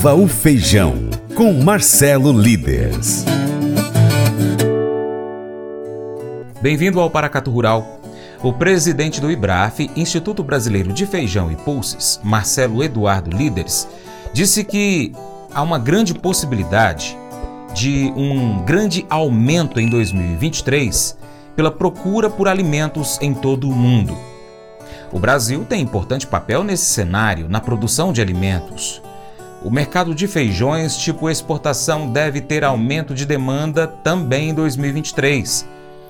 Viva o Feijão, com Marcelo Líderes. Bem-vindo ao Paracato Rural. O presidente do IBRAF, Instituto Brasileiro de Feijão e Pulses, Marcelo Eduardo Líderes, disse que há uma grande possibilidade de um grande aumento em 2023 pela procura por alimentos em todo o mundo. O Brasil tem importante papel nesse cenário na produção de alimentos. O mercado de feijões tipo exportação deve ter aumento de demanda também em 2023.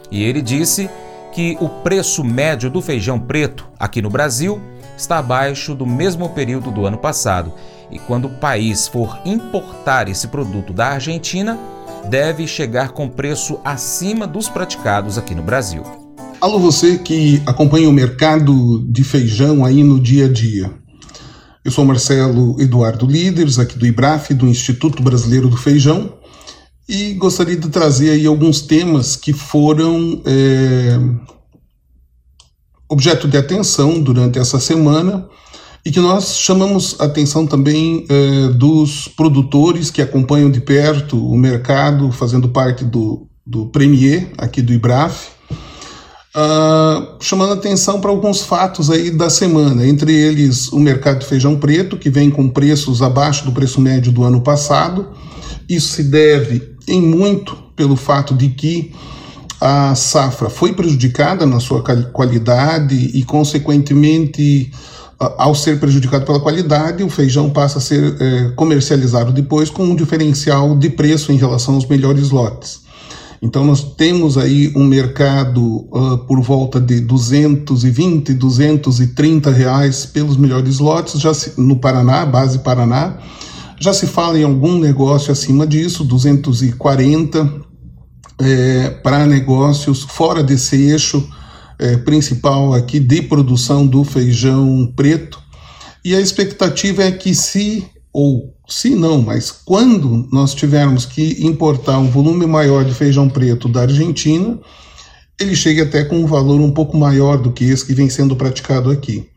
E ele disse que o preço médio do feijão preto aqui no Brasil está abaixo do mesmo período do ano passado. E quando o país for importar esse produto da Argentina, deve chegar com preço acima dos praticados aqui no Brasil. Alô, você que acompanha o mercado de feijão aí no dia a dia. Eu sou Marcelo Eduardo Líderes, aqui do IBRAF, do Instituto Brasileiro do Feijão, e gostaria de trazer aí alguns temas que foram é, objeto de atenção durante essa semana e que nós chamamos atenção também é, dos produtores que acompanham de perto o mercado, fazendo parte do, do Premier aqui do IBRAF Uh, chamando atenção para alguns fatos aí da semana, entre eles o mercado de feijão preto, que vem com preços abaixo do preço médio do ano passado. Isso se deve em muito pelo fato de que a safra foi prejudicada na sua qualidade e, consequentemente, ao ser prejudicado pela qualidade, o feijão passa a ser é, comercializado depois com um diferencial de preço em relação aos melhores lotes. Então nós temos aí um mercado uh, por volta de 220, 230 reais pelos melhores lotes já se, no Paraná, base Paraná. Já se fala em algum negócio acima disso, 240 é, para negócios fora desse eixo é, principal aqui de produção do feijão preto. E a expectativa é que se ou se não, mas quando nós tivermos que importar um volume maior de feijão preto da Argentina, ele chega até com um valor um pouco maior do que esse que vem sendo praticado aqui.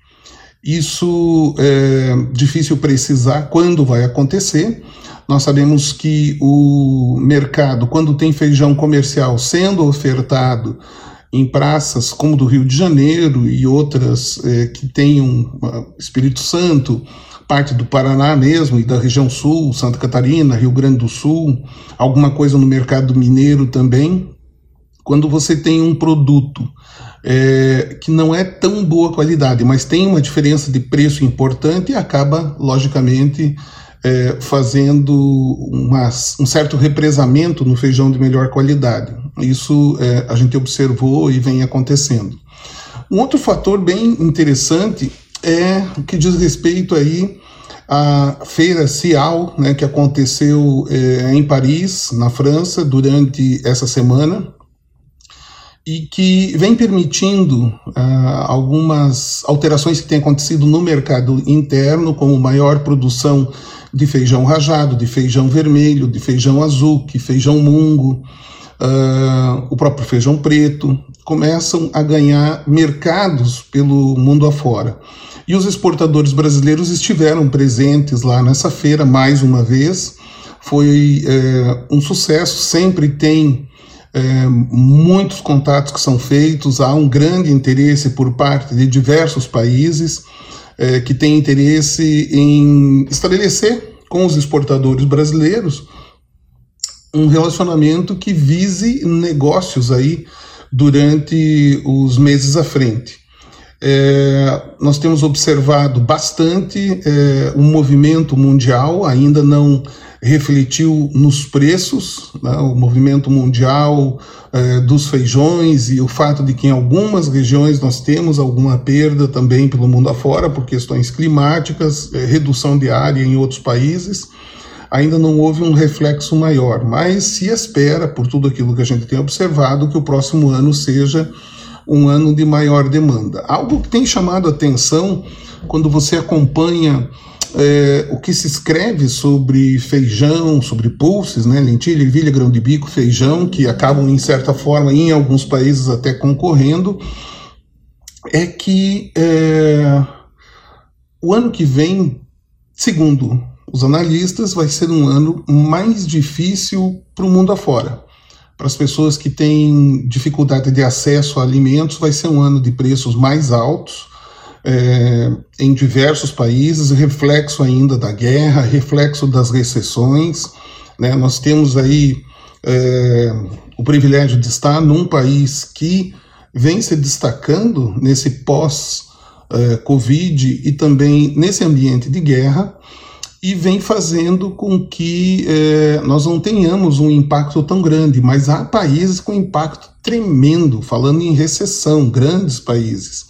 Isso é difícil precisar quando vai acontecer. Nós sabemos que o mercado, quando tem feijão comercial sendo ofertado em praças como do Rio de Janeiro e outras é, que tenham Espírito Santo, parte do Paraná mesmo e da região sul, Santa Catarina, Rio Grande do Sul, alguma coisa no mercado mineiro também. Quando você tem um produto é, que não é tão boa qualidade, mas tem uma diferença de preço importante, acaba, logicamente, é, fazendo uma, um certo represamento no feijão de melhor qualidade. Isso é, a gente observou e vem acontecendo. Um outro fator bem interessante é o que diz respeito aí à feira Cial, né, que aconteceu é, em Paris, na França, durante essa semana e que vem permitindo uh, algumas alterações que têm acontecido no mercado interno, como maior produção de feijão rajado, de feijão vermelho, de feijão azul, que feijão mungo, uh, o próprio feijão preto, começam a ganhar mercados pelo mundo afora. E os exportadores brasileiros estiveram presentes lá nessa feira mais uma vez. Foi é, um sucesso, sempre tem é, muitos contatos que são feitos, há um grande interesse por parte de diversos países é, que têm interesse em estabelecer com os exportadores brasileiros um relacionamento que vise negócios aí durante os meses à frente. É, nós temos observado bastante é, um movimento mundial, ainda não refletiu nos preços, né, o movimento mundial é, dos feijões e o fato de que em algumas regiões nós temos alguma perda também pelo mundo afora por questões climáticas, é, redução de área em outros países. Ainda não houve um reflexo maior, mas se espera, por tudo aquilo que a gente tem observado, que o próximo ano seja um ano de maior demanda. Algo que tem chamado atenção quando você acompanha é, o que se escreve sobre feijão, sobre pulses, né, lentilha, ervilha, grão de bico, feijão, que acabam, em certa forma, em alguns países até concorrendo, é que é, o ano que vem, segundo os analistas, vai ser um ano mais difícil para o mundo afora. Para as pessoas que têm dificuldade de acesso a alimentos, vai ser um ano de preços mais altos é, em diversos países, reflexo ainda da guerra, reflexo das recessões. Né? Nós temos aí é, o privilégio de estar num país que vem se destacando nesse pós-Covid é, e também nesse ambiente de guerra e vem fazendo com que é, nós não tenhamos um impacto tão grande, mas há países com impacto tremendo, falando em recessão, grandes países.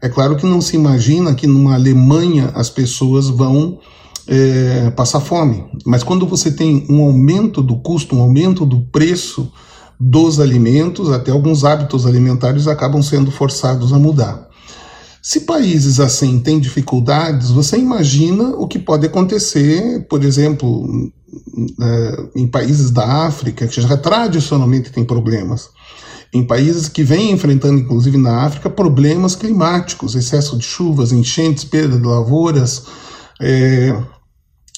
É claro que não se imagina que numa Alemanha as pessoas vão é, passar fome, mas quando você tem um aumento do custo, um aumento do preço dos alimentos, até alguns hábitos alimentares acabam sendo forçados a mudar. Se países assim têm dificuldades, você imagina o que pode acontecer, por exemplo, né, em países da África, que já tradicionalmente têm problemas, em países que vêm enfrentando, inclusive na África, problemas climáticos, excesso de chuvas, enchentes, perda de lavouras, é,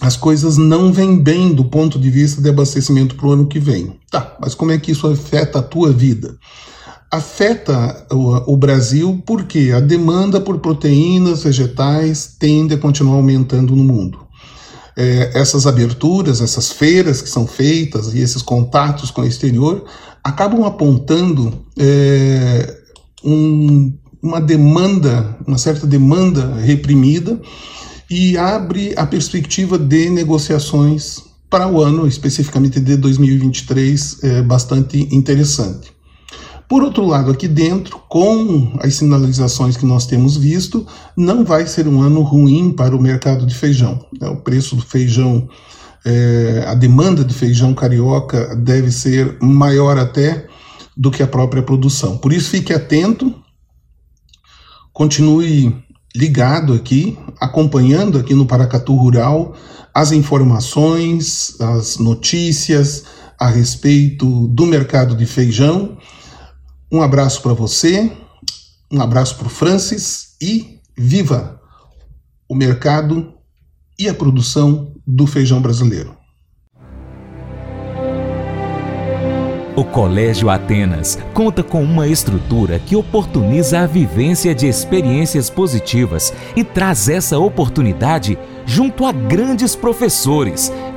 as coisas não vêm bem do ponto de vista de abastecimento para o ano que vem. Tá, mas como é que isso afeta a tua vida? Afeta o, o, Brasil porque a demanda por proteínas vegetais tende a continuar aumentando no mundo. É, essas aberturas, essas feiras que são feitas e esses contatos com o exterior acabam apontando é, um, uma demanda, uma certa demanda reprimida e abre a perspectiva de negociações para o ano, especificamente de 2023, é, bastante interessante. Por outro lado, aqui dentro, com as sinalizações que nós temos visto, não vai ser um ano ruim para o mercado de feijão. Né? O preço do feijão, é, a demanda de feijão carioca deve ser maior até do que a própria produção. Por isso, fique atento, continue ligado aqui, acompanhando aqui no Paracatu Rural as informações, as notícias a respeito do mercado de feijão um abraço para você, um abraço para o Francis e viva o mercado e a produção do feijão brasileiro. O Colégio Atenas conta com uma estrutura que oportuniza a vivência de experiências positivas e traz essa oportunidade junto a grandes professores,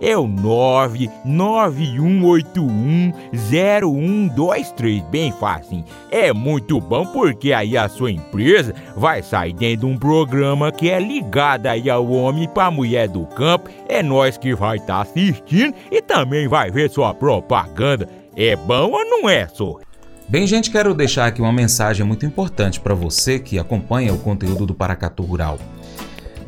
é o 991810123. Bem fácil. É muito bom porque aí a sua empresa vai sair dentro de um programa que é ligado aí ao homem para mulher do campo. É nós que vai estar tá assistindo e também vai ver sua propaganda. É bom ou não é, senhor? Bem, gente, quero deixar aqui uma mensagem muito importante para você que acompanha o conteúdo do Paracatu Rural.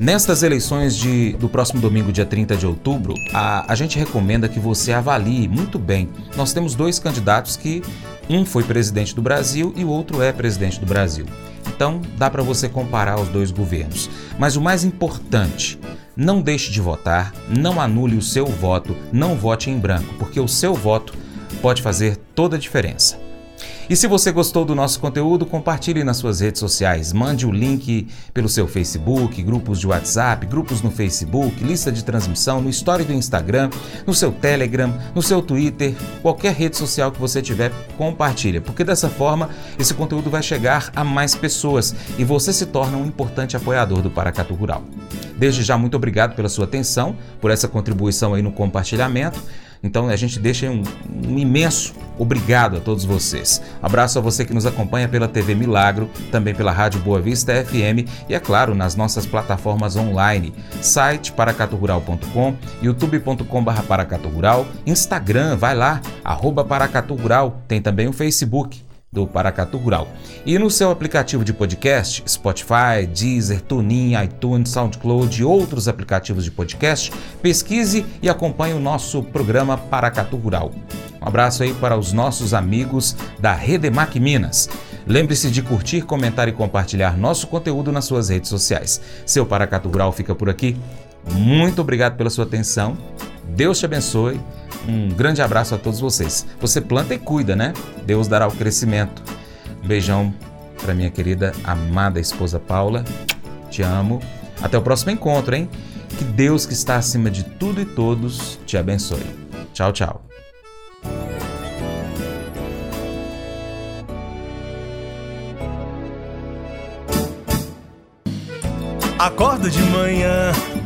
Nestas eleições de, do próximo domingo, dia 30 de outubro, a, a gente recomenda que você avalie muito bem. Nós temos dois candidatos que um foi presidente do Brasil e o outro é presidente do Brasil. Então, dá para você comparar os dois governos. Mas o mais importante, não deixe de votar, não anule o seu voto, não vote em branco, porque o seu voto pode fazer toda a diferença. E se você gostou do nosso conteúdo, compartilhe nas suas redes sociais. Mande o link pelo seu Facebook, grupos de WhatsApp, grupos no Facebook, lista de transmissão, no story do Instagram, no seu Telegram, no seu Twitter, qualquer rede social que você tiver, compartilha, porque dessa forma esse conteúdo vai chegar a mais pessoas e você se torna um importante apoiador do Paracatu Rural. Desde já, muito obrigado pela sua atenção, por essa contribuição aí no compartilhamento. Então a gente deixa um, um imenso obrigado a todos vocês. Abraço a você que nos acompanha pela TV Milagro, também pela Rádio Boa Vista FM e, é claro, nas nossas plataformas online, site paracaturural.com, youtube.com.br paracaturural, Instagram, vai lá, arroba paracaturural, tem também o Facebook do Paracatu Rural. E no seu aplicativo de podcast, Spotify, Deezer, TuneIn, iTunes, SoundCloud e outros aplicativos de podcast, pesquise e acompanhe o nosso programa Paracatu Rural. Um abraço aí para os nossos amigos da Redemac Minas. Lembre-se de curtir, comentar e compartilhar nosso conteúdo nas suas redes sociais. Seu Paracatu Rural fica por aqui. Muito obrigado pela sua atenção. Deus te abençoe um grande abraço a todos vocês. Você planta e cuida, né? Deus dará o crescimento. Um beijão para minha querida amada esposa Paula. Te amo. Até o próximo encontro, hein? Que Deus que está acima de tudo e todos te abençoe. Tchau, tchau. Acordo de manhã